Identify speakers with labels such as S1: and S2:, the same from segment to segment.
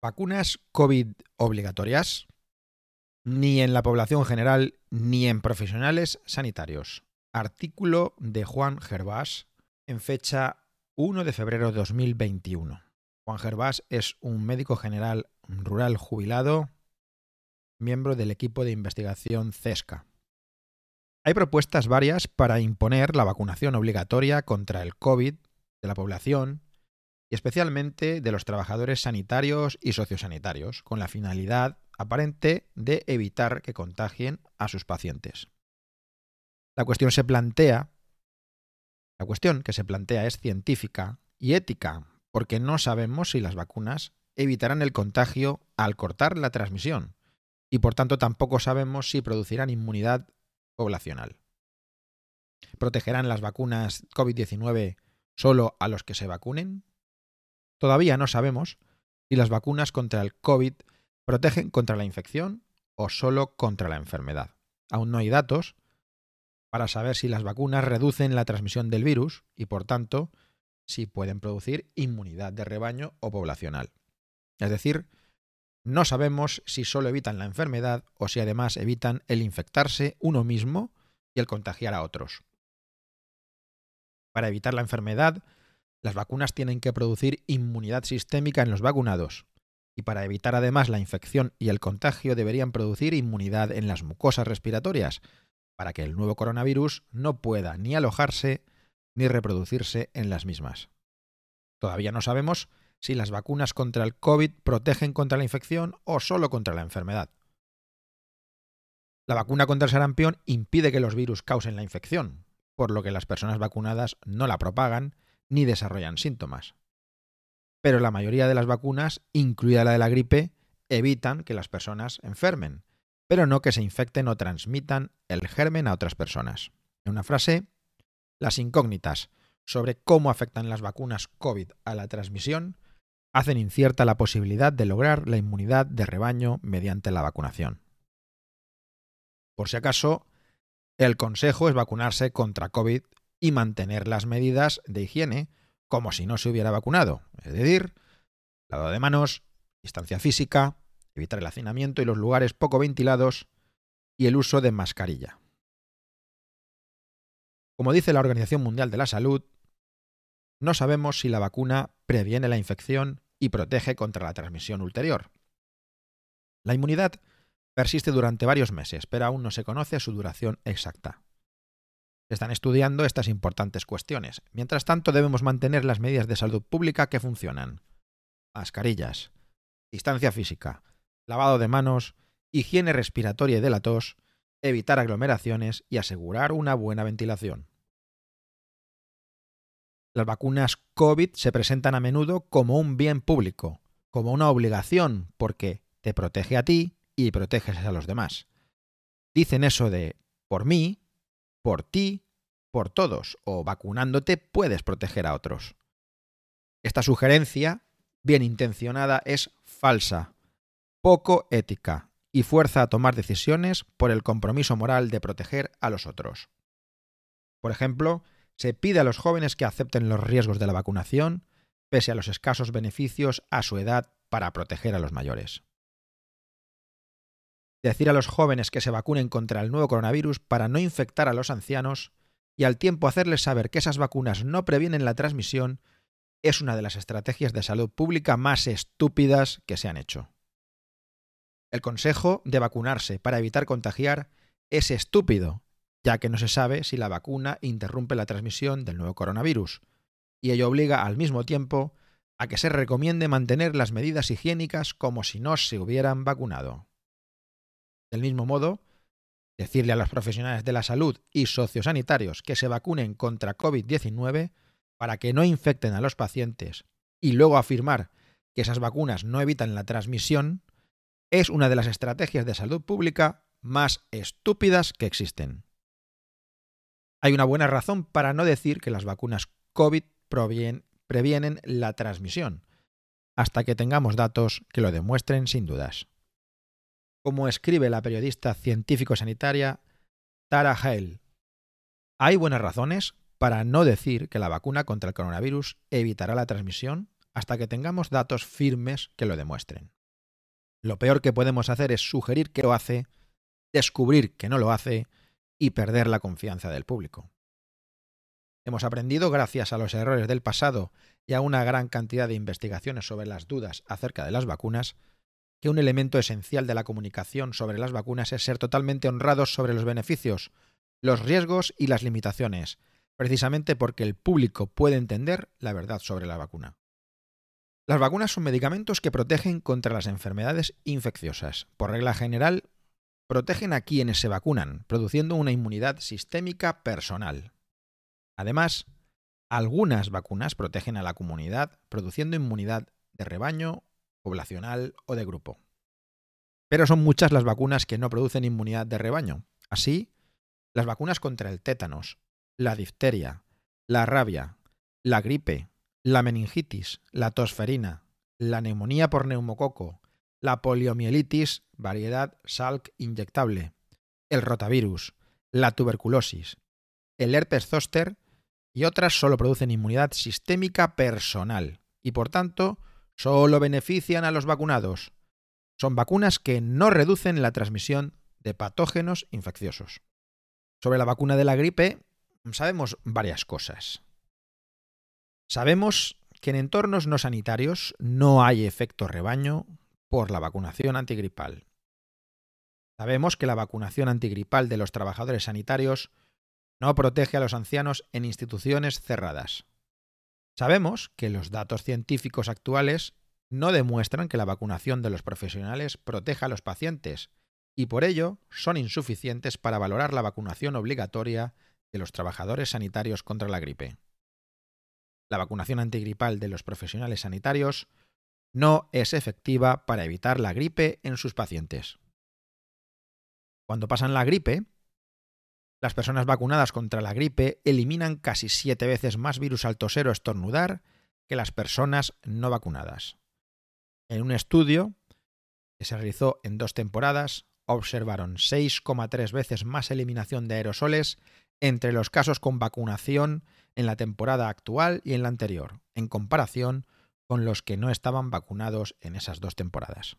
S1: Vacunas COVID obligatorias ni en la población general ni en profesionales sanitarios. Artículo de Juan Gervás en fecha 1 de febrero de 2021. Juan Gervás es un médico general rural jubilado, miembro del equipo de investigación CESCA. Hay propuestas varias para imponer la vacunación obligatoria contra el COVID de la población y especialmente de los trabajadores sanitarios y sociosanitarios, con la finalidad aparente de evitar que contagien a sus pacientes. La cuestión se plantea, la cuestión que se plantea es científica y ética, porque no sabemos si las vacunas evitarán el contagio al cortar la transmisión, y por tanto tampoco sabemos si producirán inmunidad poblacional. ¿Protegerán las vacunas COVID-19 solo a los que se vacunen? Todavía no sabemos si las vacunas contra el COVID protegen contra la infección o solo contra la enfermedad. Aún no hay datos para saber si las vacunas reducen la transmisión del virus y, por tanto, si pueden producir inmunidad de rebaño o poblacional. Es decir, no sabemos si solo evitan la enfermedad o si además evitan el infectarse uno mismo y el contagiar a otros. Para evitar la enfermedad, las vacunas tienen que producir inmunidad sistémica en los vacunados, y para evitar además la infección y el contagio deberían producir inmunidad en las mucosas respiratorias, para que el nuevo coronavirus no pueda ni alojarse ni reproducirse en las mismas. Todavía no sabemos si las vacunas contra el COVID protegen contra la infección o solo contra la enfermedad. La vacuna contra el sarampión impide que los virus causen la infección, por lo que las personas vacunadas no la propagan ni desarrollan síntomas. Pero la mayoría de las vacunas, incluida la de la gripe, evitan que las personas enfermen, pero no que se infecten o transmitan el germen a otras personas. En una frase, las incógnitas sobre cómo afectan las vacunas COVID a la transmisión hacen incierta la posibilidad de lograr la inmunidad de rebaño mediante la vacunación. Por si acaso, el consejo es vacunarse contra COVID y mantener las medidas de higiene como si no se hubiera vacunado, es decir, lavado de manos, distancia física, evitar el hacinamiento y los lugares poco ventilados y el uso de mascarilla. Como dice la Organización Mundial de la Salud, no sabemos si la vacuna previene la infección y protege contra la transmisión ulterior. La inmunidad persiste durante varios meses, pero aún no se conoce su duración exacta. Están estudiando estas importantes cuestiones. Mientras tanto, debemos mantener las medidas de salud pública que funcionan. Mascarillas, distancia física, lavado de manos, higiene respiratoria y de la tos, evitar aglomeraciones y asegurar una buena ventilación. Las vacunas COVID se presentan a menudo como un bien público, como una obligación, porque te protege a ti y proteges a los demás. Dicen eso de por mí por ti, por todos, o vacunándote puedes proteger a otros. Esta sugerencia, bien intencionada, es falsa, poco ética y fuerza a tomar decisiones por el compromiso moral de proteger a los otros. Por ejemplo, se pide a los jóvenes que acepten los riesgos de la vacunación, pese a los escasos beneficios a su edad para proteger a los mayores decir a los jóvenes que se vacunen contra el nuevo coronavirus para no infectar a los ancianos y al tiempo hacerles saber que esas vacunas no previenen la transmisión es una de las estrategias de salud pública más estúpidas que se han hecho. El consejo de vacunarse para evitar contagiar es estúpido, ya que no se sabe si la vacuna interrumpe la transmisión del nuevo coronavirus, y ello obliga al mismo tiempo a que se recomiende mantener las medidas higiénicas como si no se hubieran vacunado. Del mismo modo, decirle a los profesionales de la salud y sociosanitarios que se vacunen contra COVID-19 para que no infecten a los pacientes y luego afirmar que esas vacunas no evitan la transmisión es una de las estrategias de salud pública más estúpidas que existen. Hay una buena razón para no decir que las vacunas COVID previenen la transmisión, hasta que tengamos datos que lo demuestren sin dudas como escribe la periodista científico-sanitaria Tara Hale. Hay buenas razones para no decir que la vacuna contra el coronavirus evitará la transmisión, hasta que tengamos datos firmes que lo demuestren. Lo peor que podemos hacer es sugerir que lo hace, descubrir que no lo hace y perder la confianza del público. Hemos aprendido, gracias a los errores del pasado y a una gran cantidad de investigaciones sobre las dudas acerca de las vacunas, que un elemento esencial de la comunicación sobre las vacunas es ser totalmente honrados sobre los beneficios, los riesgos y las limitaciones, precisamente porque el público puede entender la verdad sobre la vacuna. Las vacunas son medicamentos que protegen contra las enfermedades infecciosas. Por regla general, protegen a quienes se vacunan, produciendo una inmunidad sistémica personal. Además, algunas vacunas protegen a la comunidad, produciendo inmunidad de rebaño, poblacional o de grupo. Pero son muchas las vacunas que no producen inmunidad de rebaño. Así, las vacunas contra el tétanos, la difteria, la rabia, la gripe, la meningitis, la tosferina, la neumonía por neumococo, la poliomielitis, variedad Salk inyectable, el rotavirus, la tuberculosis, el herpes zoster y otras solo producen inmunidad sistémica personal y por tanto solo benefician a los vacunados. Son vacunas que no reducen la transmisión de patógenos infecciosos. Sobre la vacuna de la gripe sabemos varias cosas. Sabemos que en entornos no sanitarios no hay efecto rebaño por la vacunación antigripal. Sabemos que la vacunación antigripal de los trabajadores sanitarios no protege a los ancianos en instituciones cerradas. Sabemos que los datos científicos actuales no demuestran que la vacunación de los profesionales proteja a los pacientes y por ello son insuficientes para valorar la vacunación obligatoria de los trabajadores sanitarios contra la gripe. La vacunación antigripal de los profesionales sanitarios no es efectiva para evitar la gripe en sus pacientes. Cuando pasan la gripe, las personas vacunadas contra la gripe eliminan casi siete veces más virus al toser o estornudar que las personas no vacunadas. En un estudio que se realizó en dos temporadas, observaron 6,3 veces más eliminación de aerosoles entre los casos con vacunación en la temporada actual y en la anterior, en comparación con los que no estaban vacunados en esas dos temporadas.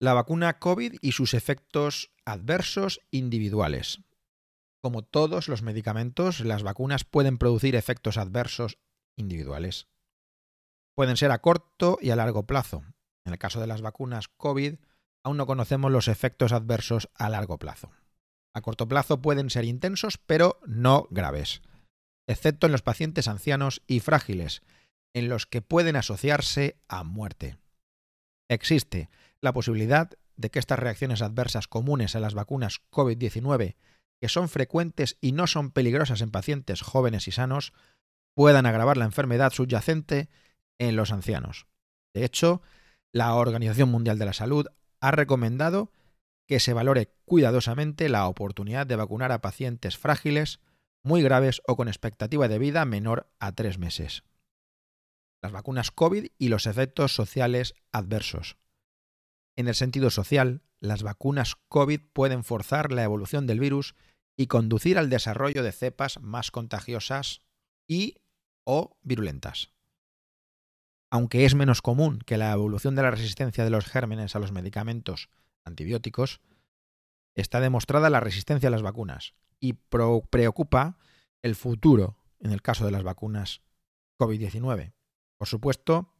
S1: La vacuna COVID y sus efectos adversos individuales. Como todos los medicamentos, las vacunas pueden producir efectos adversos individuales. Pueden ser a corto y a largo plazo. En el caso de las vacunas COVID, aún no conocemos los efectos adversos a largo plazo. A corto plazo pueden ser intensos, pero no graves, excepto en los pacientes ancianos y frágiles, en los que pueden asociarse a muerte. Existe la posibilidad de que estas reacciones adversas comunes a las vacunas COVID-19, que son frecuentes y no son peligrosas en pacientes jóvenes y sanos, puedan agravar la enfermedad subyacente en los ancianos. De hecho, la Organización Mundial de la Salud ha recomendado que se valore cuidadosamente la oportunidad de vacunar a pacientes frágiles, muy graves o con expectativa de vida menor a tres meses. Las vacunas COVID y los efectos sociales adversos. En el sentido social, las vacunas COVID pueden forzar la evolución del virus y conducir al desarrollo de cepas más contagiosas y o virulentas. Aunque es menos común que la evolución de la resistencia de los gérmenes a los medicamentos antibióticos, está demostrada la resistencia a las vacunas y preocupa el futuro en el caso de las vacunas COVID-19. Por supuesto,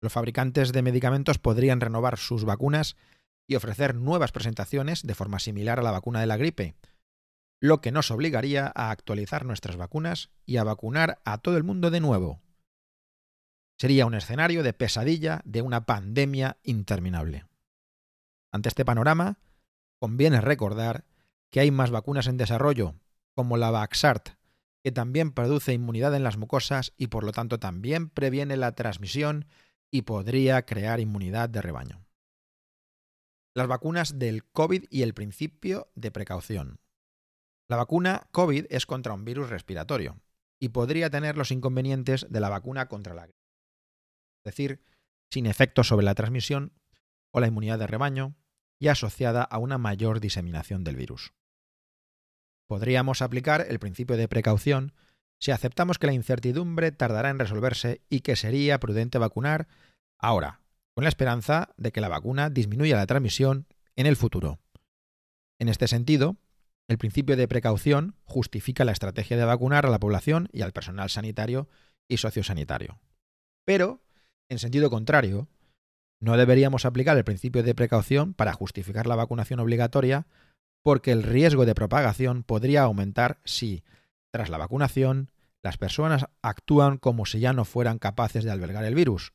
S1: los fabricantes de medicamentos podrían renovar sus vacunas y ofrecer nuevas presentaciones de forma similar a la vacuna de la gripe, lo que nos obligaría a actualizar nuestras vacunas y a vacunar a todo el mundo de nuevo. Sería un escenario de pesadilla de una pandemia interminable. Ante este panorama, conviene recordar que hay más vacunas en desarrollo, como la Vaxart, que también produce inmunidad en las mucosas y por lo tanto también previene la transmisión y podría crear inmunidad de rebaño. Las vacunas del COVID y el principio de precaución. La vacuna COVID es contra un virus respiratorio y podría tener los inconvenientes de la vacuna contra la gripe, es decir, sin efectos sobre la transmisión o la inmunidad de rebaño, y asociada a una mayor diseminación del virus. Podríamos aplicar el principio de precaución si aceptamos que la incertidumbre tardará en resolverse y que sería prudente vacunar ahora, con la esperanza de que la vacuna disminuya la transmisión en el futuro. En este sentido, el principio de precaución justifica la estrategia de vacunar a la población y al personal sanitario y sociosanitario. Pero, en sentido contrario, no deberíamos aplicar el principio de precaución para justificar la vacunación obligatoria porque el riesgo de propagación podría aumentar si, tras la vacunación, las personas actúan como si ya no fueran capaces de albergar el virus.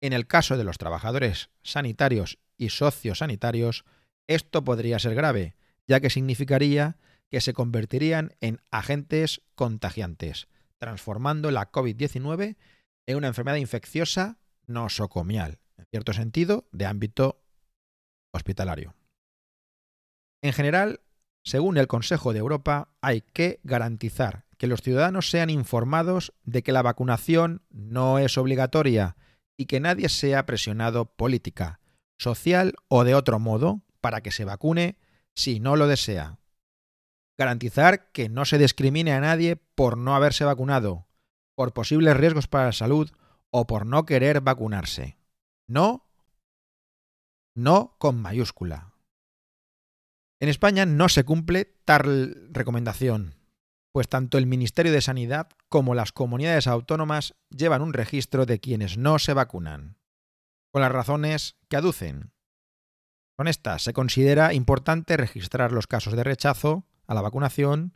S1: En el caso de los trabajadores sanitarios y sociosanitarios, esto podría ser grave, ya que significaría que se convertirían en agentes contagiantes, transformando la COVID-19 en una enfermedad infecciosa nosocomial, en cierto sentido, de ámbito hospitalario. En general, según el Consejo de Europa, hay que garantizar que los ciudadanos sean informados de que la vacunación no es obligatoria y que nadie sea presionado política, social o de otro modo para que se vacune si no lo desea. Garantizar que no se discrimine a nadie por no haberse vacunado, por posibles riesgos para la salud o por no querer vacunarse. No, no con mayúscula. En España no se cumple tal recomendación, pues tanto el Ministerio de Sanidad como las comunidades autónomas llevan un registro de quienes no se vacunan, con las razones que aducen. Con estas se considera importante registrar los casos de rechazo a la vacunación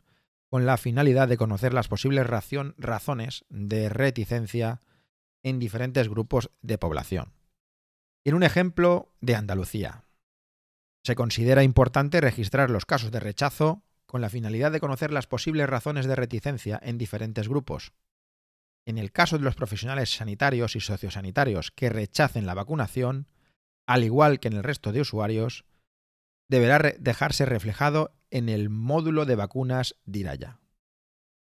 S1: con la finalidad de conocer las posibles razones de reticencia en diferentes grupos de población. En un ejemplo de Andalucía, se considera importante registrar los casos de rechazo con la finalidad de conocer las posibles razones de reticencia en diferentes grupos. En el caso de los profesionales sanitarios y sociosanitarios que rechacen la vacunación, al igual que en el resto de usuarios, deberá dejarse reflejado en el módulo de vacunas DIRAYA.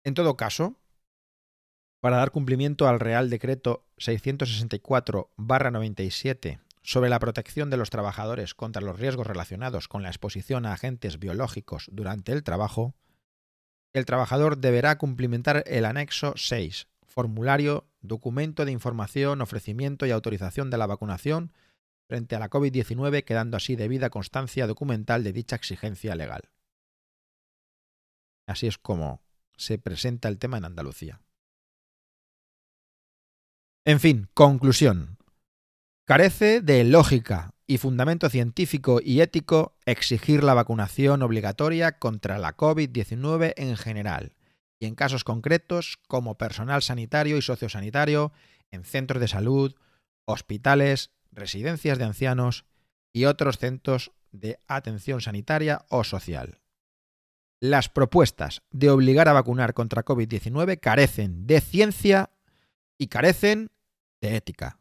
S1: En todo caso, para dar cumplimiento al Real Decreto 664-97 sobre la protección de los trabajadores contra los riesgos relacionados con la exposición a agentes biológicos durante el trabajo, el trabajador deberá cumplimentar el anexo 6, formulario, documento de información, ofrecimiento y autorización de la vacunación frente a la COVID-19, quedando así debida constancia documental de dicha exigencia legal. Así es como se presenta el tema en Andalucía. En fin, conclusión. Carece de lógica y fundamento científico y ético exigir la vacunación obligatoria contra la COVID-19 en general y en casos concretos como personal sanitario y sociosanitario en centros de salud, hospitales, residencias de ancianos y otros centros de atención sanitaria o social. Las propuestas de obligar a vacunar contra COVID-19 carecen de ciencia y carecen de ética.